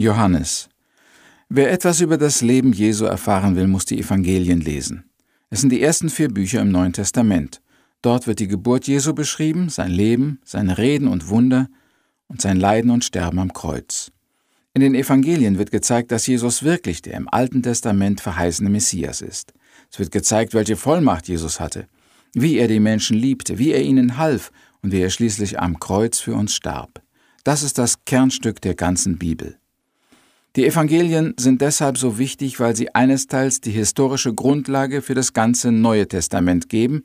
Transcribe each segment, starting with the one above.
Johannes. Wer etwas über das Leben Jesu erfahren will, muss die Evangelien lesen. Es sind die ersten vier Bücher im Neuen Testament. Dort wird die Geburt Jesu beschrieben, sein Leben, seine Reden und Wunder und sein Leiden und Sterben am Kreuz. In den Evangelien wird gezeigt, dass Jesus wirklich der im Alten Testament verheißene Messias ist. Es wird gezeigt, welche Vollmacht Jesus hatte, wie er die Menschen liebte, wie er ihnen half und wie er schließlich am Kreuz für uns starb. Das ist das Kernstück der ganzen Bibel. Die Evangelien sind deshalb so wichtig, weil sie einesteils die historische Grundlage für das ganze Neue Testament geben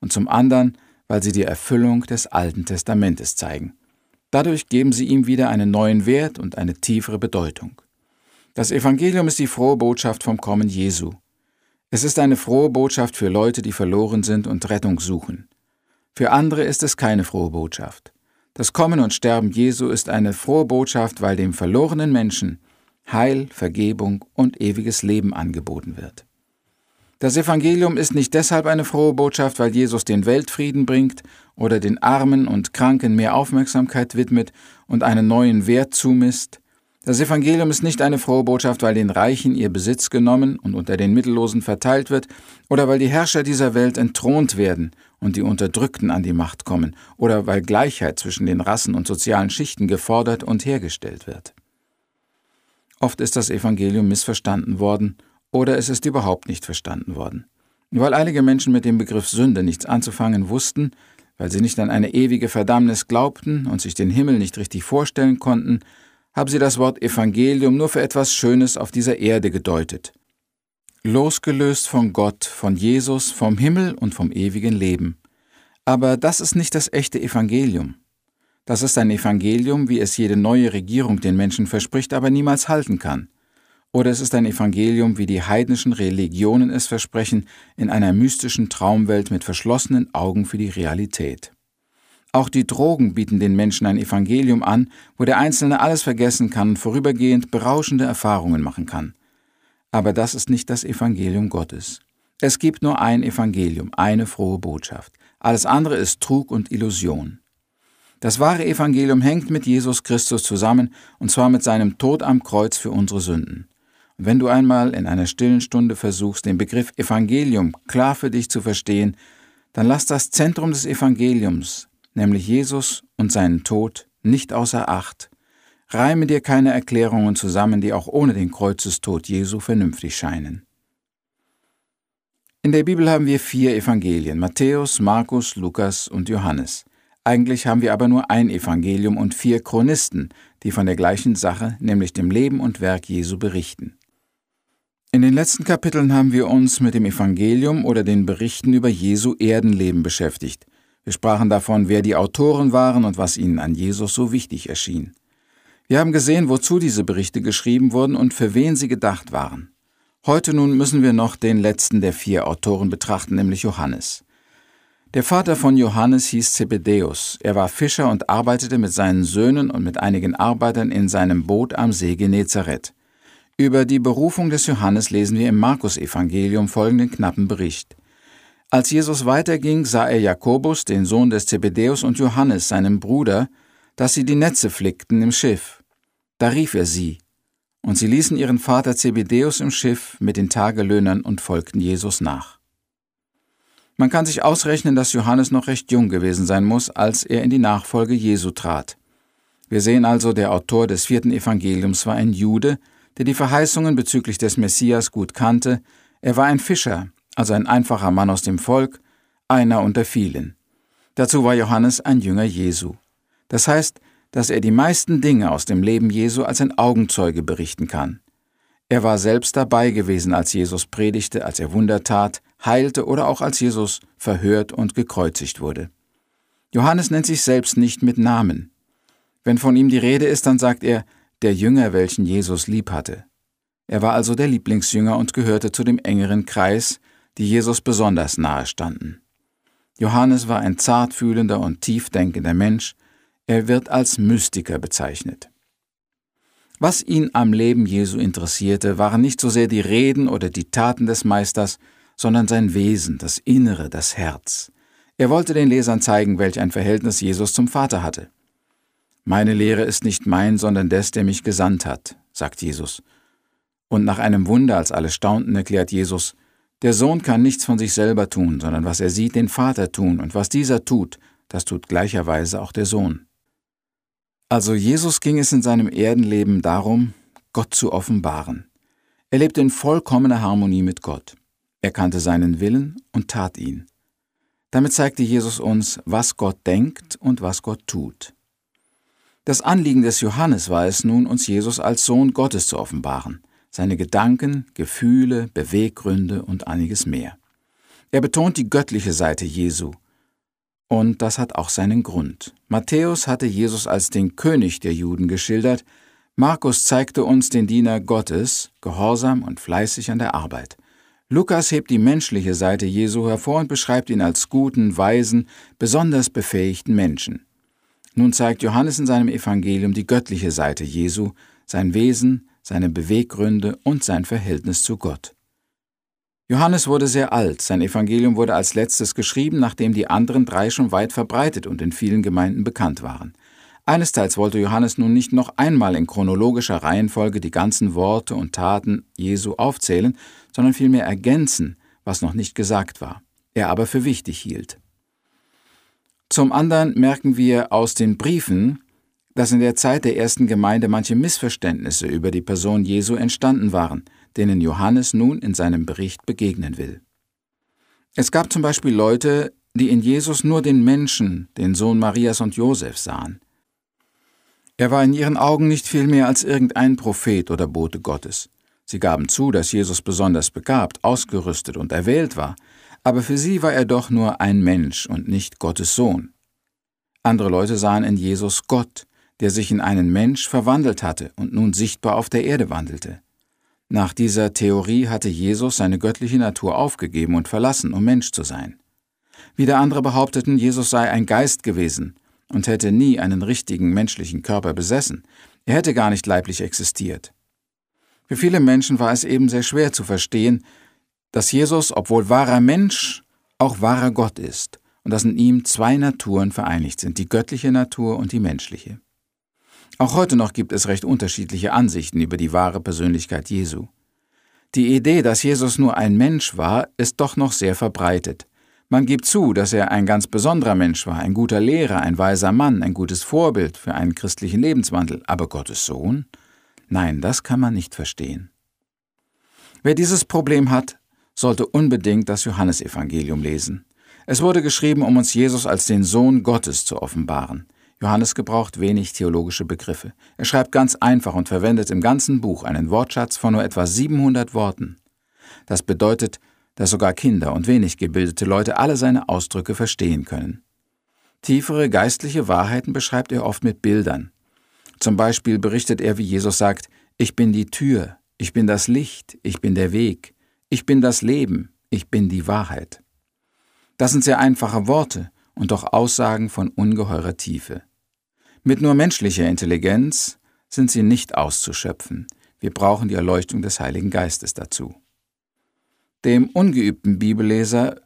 und zum anderen, weil sie die Erfüllung des Alten Testamentes zeigen. Dadurch geben sie ihm wieder einen neuen Wert und eine tiefere Bedeutung. Das Evangelium ist die frohe Botschaft vom Kommen Jesu. Es ist eine frohe Botschaft für Leute, die verloren sind und Rettung suchen. Für andere ist es keine frohe Botschaft. Das Kommen und Sterben Jesu ist eine frohe Botschaft, weil dem verlorenen Menschen Heil, Vergebung und ewiges Leben angeboten wird. Das Evangelium ist nicht deshalb eine frohe Botschaft, weil Jesus den Weltfrieden bringt oder den Armen und Kranken mehr Aufmerksamkeit widmet und einen neuen Wert zumisst. Das Evangelium ist nicht eine frohe Botschaft, weil den Reichen ihr Besitz genommen und unter den Mittellosen verteilt wird, oder weil die Herrscher dieser Welt entthront werden und die Unterdrückten an die Macht kommen, oder weil Gleichheit zwischen den Rassen und sozialen Schichten gefordert und hergestellt wird. Oft ist das Evangelium missverstanden worden oder es ist überhaupt nicht verstanden worden. Weil einige Menschen mit dem Begriff Sünde nichts anzufangen wussten, weil sie nicht an eine ewige Verdammnis glaubten und sich den Himmel nicht richtig vorstellen konnten, haben sie das Wort Evangelium nur für etwas Schönes auf dieser Erde gedeutet. Losgelöst von Gott, von Jesus, vom Himmel und vom ewigen Leben. Aber das ist nicht das echte Evangelium. Das ist ein Evangelium, wie es jede neue Regierung den Menschen verspricht, aber niemals halten kann. Oder es ist ein Evangelium, wie die heidnischen Religionen es versprechen, in einer mystischen Traumwelt mit verschlossenen Augen für die Realität. Auch die Drogen bieten den Menschen ein Evangelium an, wo der Einzelne alles vergessen kann und vorübergehend berauschende Erfahrungen machen kann. Aber das ist nicht das Evangelium Gottes. Es gibt nur ein Evangelium, eine frohe Botschaft. Alles andere ist Trug und Illusion. Das wahre Evangelium hängt mit Jesus Christus zusammen, und zwar mit seinem Tod am Kreuz für unsere Sünden. Und wenn du einmal in einer stillen Stunde versuchst, den Begriff Evangelium klar für dich zu verstehen, dann lass das Zentrum des Evangeliums, nämlich Jesus und seinen Tod, nicht außer Acht. Reime dir keine Erklärungen zusammen, die auch ohne den Kreuzestod Jesu vernünftig scheinen. In der Bibel haben wir vier Evangelien, Matthäus, Markus, Lukas und Johannes. Eigentlich haben wir aber nur ein Evangelium und vier Chronisten, die von der gleichen Sache, nämlich dem Leben und Werk Jesu berichten. In den letzten Kapiteln haben wir uns mit dem Evangelium oder den Berichten über Jesu Erdenleben beschäftigt. Wir sprachen davon, wer die Autoren waren und was ihnen an Jesus so wichtig erschien. Wir haben gesehen, wozu diese Berichte geschrieben wurden und für wen sie gedacht waren. Heute nun müssen wir noch den letzten der vier Autoren betrachten, nämlich Johannes. Der Vater von Johannes hieß Zebedäus. Er war Fischer und arbeitete mit seinen Söhnen und mit einigen Arbeitern in seinem Boot am See Genezareth. Über die Berufung des Johannes lesen wir im Markus-Evangelium folgenden knappen Bericht. Als Jesus weiterging, sah er Jakobus, den Sohn des Zebedäus, und Johannes, seinen Bruder, dass sie die Netze flickten im Schiff. Da rief er sie. Und sie ließen ihren Vater Zebedäus im Schiff mit den Tagelöhnern und folgten Jesus nach. Man kann sich ausrechnen, dass Johannes noch recht jung gewesen sein muss, als er in die Nachfolge Jesu trat. Wir sehen also, der Autor des vierten Evangeliums war ein Jude, der die Verheißungen bezüglich des Messias gut kannte, er war ein Fischer, also ein einfacher Mann aus dem Volk, einer unter vielen. Dazu war Johannes ein Jünger Jesu. Das heißt, dass er die meisten Dinge aus dem Leben Jesu als ein Augenzeuge berichten kann. Er war selbst dabei gewesen, als Jesus predigte, als er Wunder tat, heilte oder auch als Jesus verhört und gekreuzigt wurde. Johannes nennt sich selbst nicht mit Namen. Wenn von ihm die Rede ist, dann sagt er, der Jünger, welchen Jesus lieb hatte. Er war also der Lieblingsjünger und gehörte zu dem engeren Kreis, die Jesus besonders nahe standen. Johannes war ein zartfühlender und tiefdenkender Mensch, er wird als Mystiker bezeichnet. Was ihn am Leben Jesu interessierte, waren nicht so sehr die Reden oder die Taten des Meisters, sondern sein Wesen, das Innere, das Herz. Er wollte den Lesern zeigen, welch ein Verhältnis Jesus zum Vater hatte. Meine Lehre ist nicht mein, sondern des, der mich gesandt hat, sagt Jesus. Und nach einem Wunder, als alle staunten, erklärt Jesus, der Sohn kann nichts von sich selber tun, sondern was er sieht, den Vater tun, und was dieser tut, das tut gleicherweise auch der Sohn. Also Jesus ging es in seinem Erdenleben darum, Gott zu offenbaren. Er lebte in vollkommener Harmonie mit Gott. Er kannte seinen Willen und tat ihn. Damit zeigte Jesus uns, was Gott denkt und was Gott tut. Das Anliegen des Johannes war es nun, uns Jesus als Sohn Gottes zu offenbaren seine Gedanken, Gefühle, Beweggründe und einiges mehr. Er betont die göttliche Seite Jesu. Und das hat auch seinen Grund. Matthäus hatte Jesus als den König der Juden geschildert, Markus zeigte uns den Diener Gottes, gehorsam und fleißig an der Arbeit. Lukas hebt die menschliche Seite Jesu hervor und beschreibt ihn als guten, weisen, besonders befähigten Menschen. Nun zeigt Johannes in seinem Evangelium die göttliche Seite Jesu, sein Wesen, seine Beweggründe und sein Verhältnis zu Gott. Johannes wurde sehr alt, sein Evangelium wurde als letztes geschrieben, nachdem die anderen drei schon weit verbreitet und in vielen Gemeinden bekannt waren. Einesteils wollte Johannes nun nicht noch einmal in chronologischer Reihenfolge die ganzen Worte und Taten Jesu aufzählen, sondern vielmehr ergänzen, was noch nicht gesagt war, er aber für wichtig hielt. Zum anderen merken wir aus den Briefen, dass in der Zeit der ersten Gemeinde manche Missverständnisse über die Person Jesu entstanden waren, denen Johannes nun in seinem Bericht begegnen will. Es gab zum Beispiel Leute, die in Jesus nur den Menschen, den Sohn Marias und Josef sahen. Er war in ihren Augen nicht viel mehr als irgendein Prophet oder Bote Gottes. Sie gaben zu, dass Jesus besonders begabt, ausgerüstet und erwählt war, aber für sie war er doch nur ein Mensch und nicht Gottes Sohn. Andere Leute sahen in Jesus Gott, der sich in einen Mensch verwandelt hatte und nun sichtbar auf der Erde wandelte. Nach dieser Theorie hatte Jesus seine göttliche Natur aufgegeben und verlassen, um Mensch zu sein. Wieder andere behaupteten, Jesus sei ein Geist gewesen und hätte nie einen richtigen menschlichen Körper besessen. Er hätte gar nicht leiblich existiert. Für viele Menschen war es eben sehr schwer zu verstehen, dass Jesus, obwohl wahrer Mensch, auch wahrer Gott ist und dass in ihm zwei Naturen vereinigt sind, die göttliche Natur und die menschliche. Auch heute noch gibt es recht unterschiedliche Ansichten über die wahre Persönlichkeit Jesu. Die Idee, dass Jesus nur ein Mensch war, ist doch noch sehr verbreitet. Man gibt zu, dass er ein ganz besonderer Mensch war, ein guter Lehrer, ein weiser Mann, ein gutes Vorbild für einen christlichen Lebenswandel, aber Gottes Sohn? Nein, das kann man nicht verstehen. Wer dieses Problem hat, sollte unbedingt das Johannesevangelium lesen. Es wurde geschrieben, um uns Jesus als den Sohn Gottes zu offenbaren. Johannes gebraucht wenig theologische Begriffe. Er schreibt ganz einfach und verwendet im ganzen Buch einen Wortschatz von nur etwa 700 Worten. Das bedeutet, dass sogar Kinder und wenig gebildete Leute alle seine Ausdrücke verstehen können. Tiefere geistliche Wahrheiten beschreibt er oft mit Bildern. Zum Beispiel berichtet er, wie Jesus sagt, Ich bin die Tür, ich bin das Licht, ich bin der Weg, ich bin das Leben, ich bin die Wahrheit. Das sind sehr einfache Worte und doch Aussagen von ungeheurer Tiefe. Mit nur menschlicher Intelligenz sind sie nicht auszuschöpfen. Wir brauchen die Erleuchtung des Heiligen Geistes dazu. Dem ungeübten Bibelleser,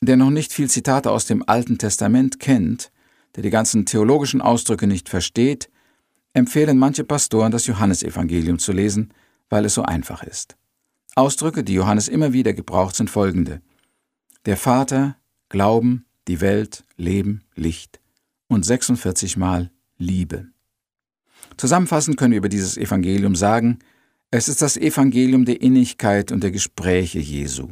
der noch nicht viel Zitate aus dem Alten Testament kennt, der die ganzen theologischen Ausdrücke nicht versteht, empfehlen manche Pastoren, das Johannesevangelium zu lesen, weil es so einfach ist. Ausdrücke, die Johannes immer wieder gebraucht, sind folgende. Der Vater, Glauben, die Welt, Leben, Licht und 46 Mal Liebe. Zusammenfassend können wir über dieses Evangelium sagen, es ist das Evangelium der Innigkeit und der Gespräche Jesu.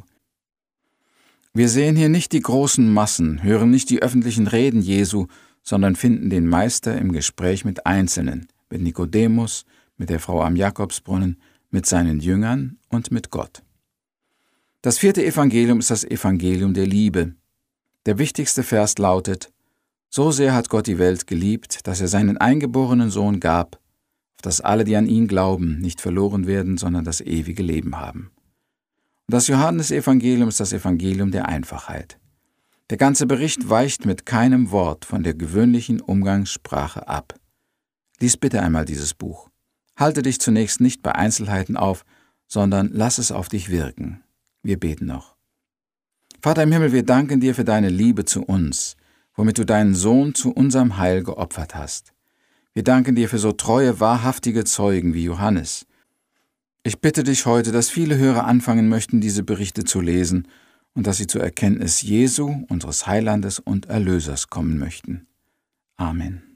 Wir sehen hier nicht die großen Massen, hören nicht die öffentlichen Reden Jesu, sondern finden den Meister im Gespräch mit Einzelnen, mit Nikodemus, mit der Frau am Jakobsbrunnen, mit seinen Jüngern und mit Gott. Das vierte Evangelium ist das Evangelium der Liebe. Der wichtigste Vers lautet, so sehr hat Gott die Welt geliebt, dass er seinen eingeborenen Sohn gab, dass alle, die an ihn glauben, nicht verloren werden, sondern das ewige Leben haben. Und das Johannesevangelium ist das Evangelium der Einfachheit. Der ganze Bericht weicht mit keinem Wort von der gewöhnlichen Umgangssprache ab. Lies bitte einmal dieses Buch. Halte dich zunächst nicht bei Einzelheiten auf, sondern lass es auf dich wirken. Wir beten noch. Vater im Himmel, wir danken dir für deine Liebe zu uns, womit du deinen Sohn zu unserem Heil geopfert hast. Wir danken dir für so treue, wahrhaftige Zeugen wie Johannes. Ich bitte dich heute, dass viele Hörer anfangen möchten, diese Berichte zu lesen und dass sie zur Erkenntnis Jesu, unseres Heilandes und Erlösers kommen möchten. Amen.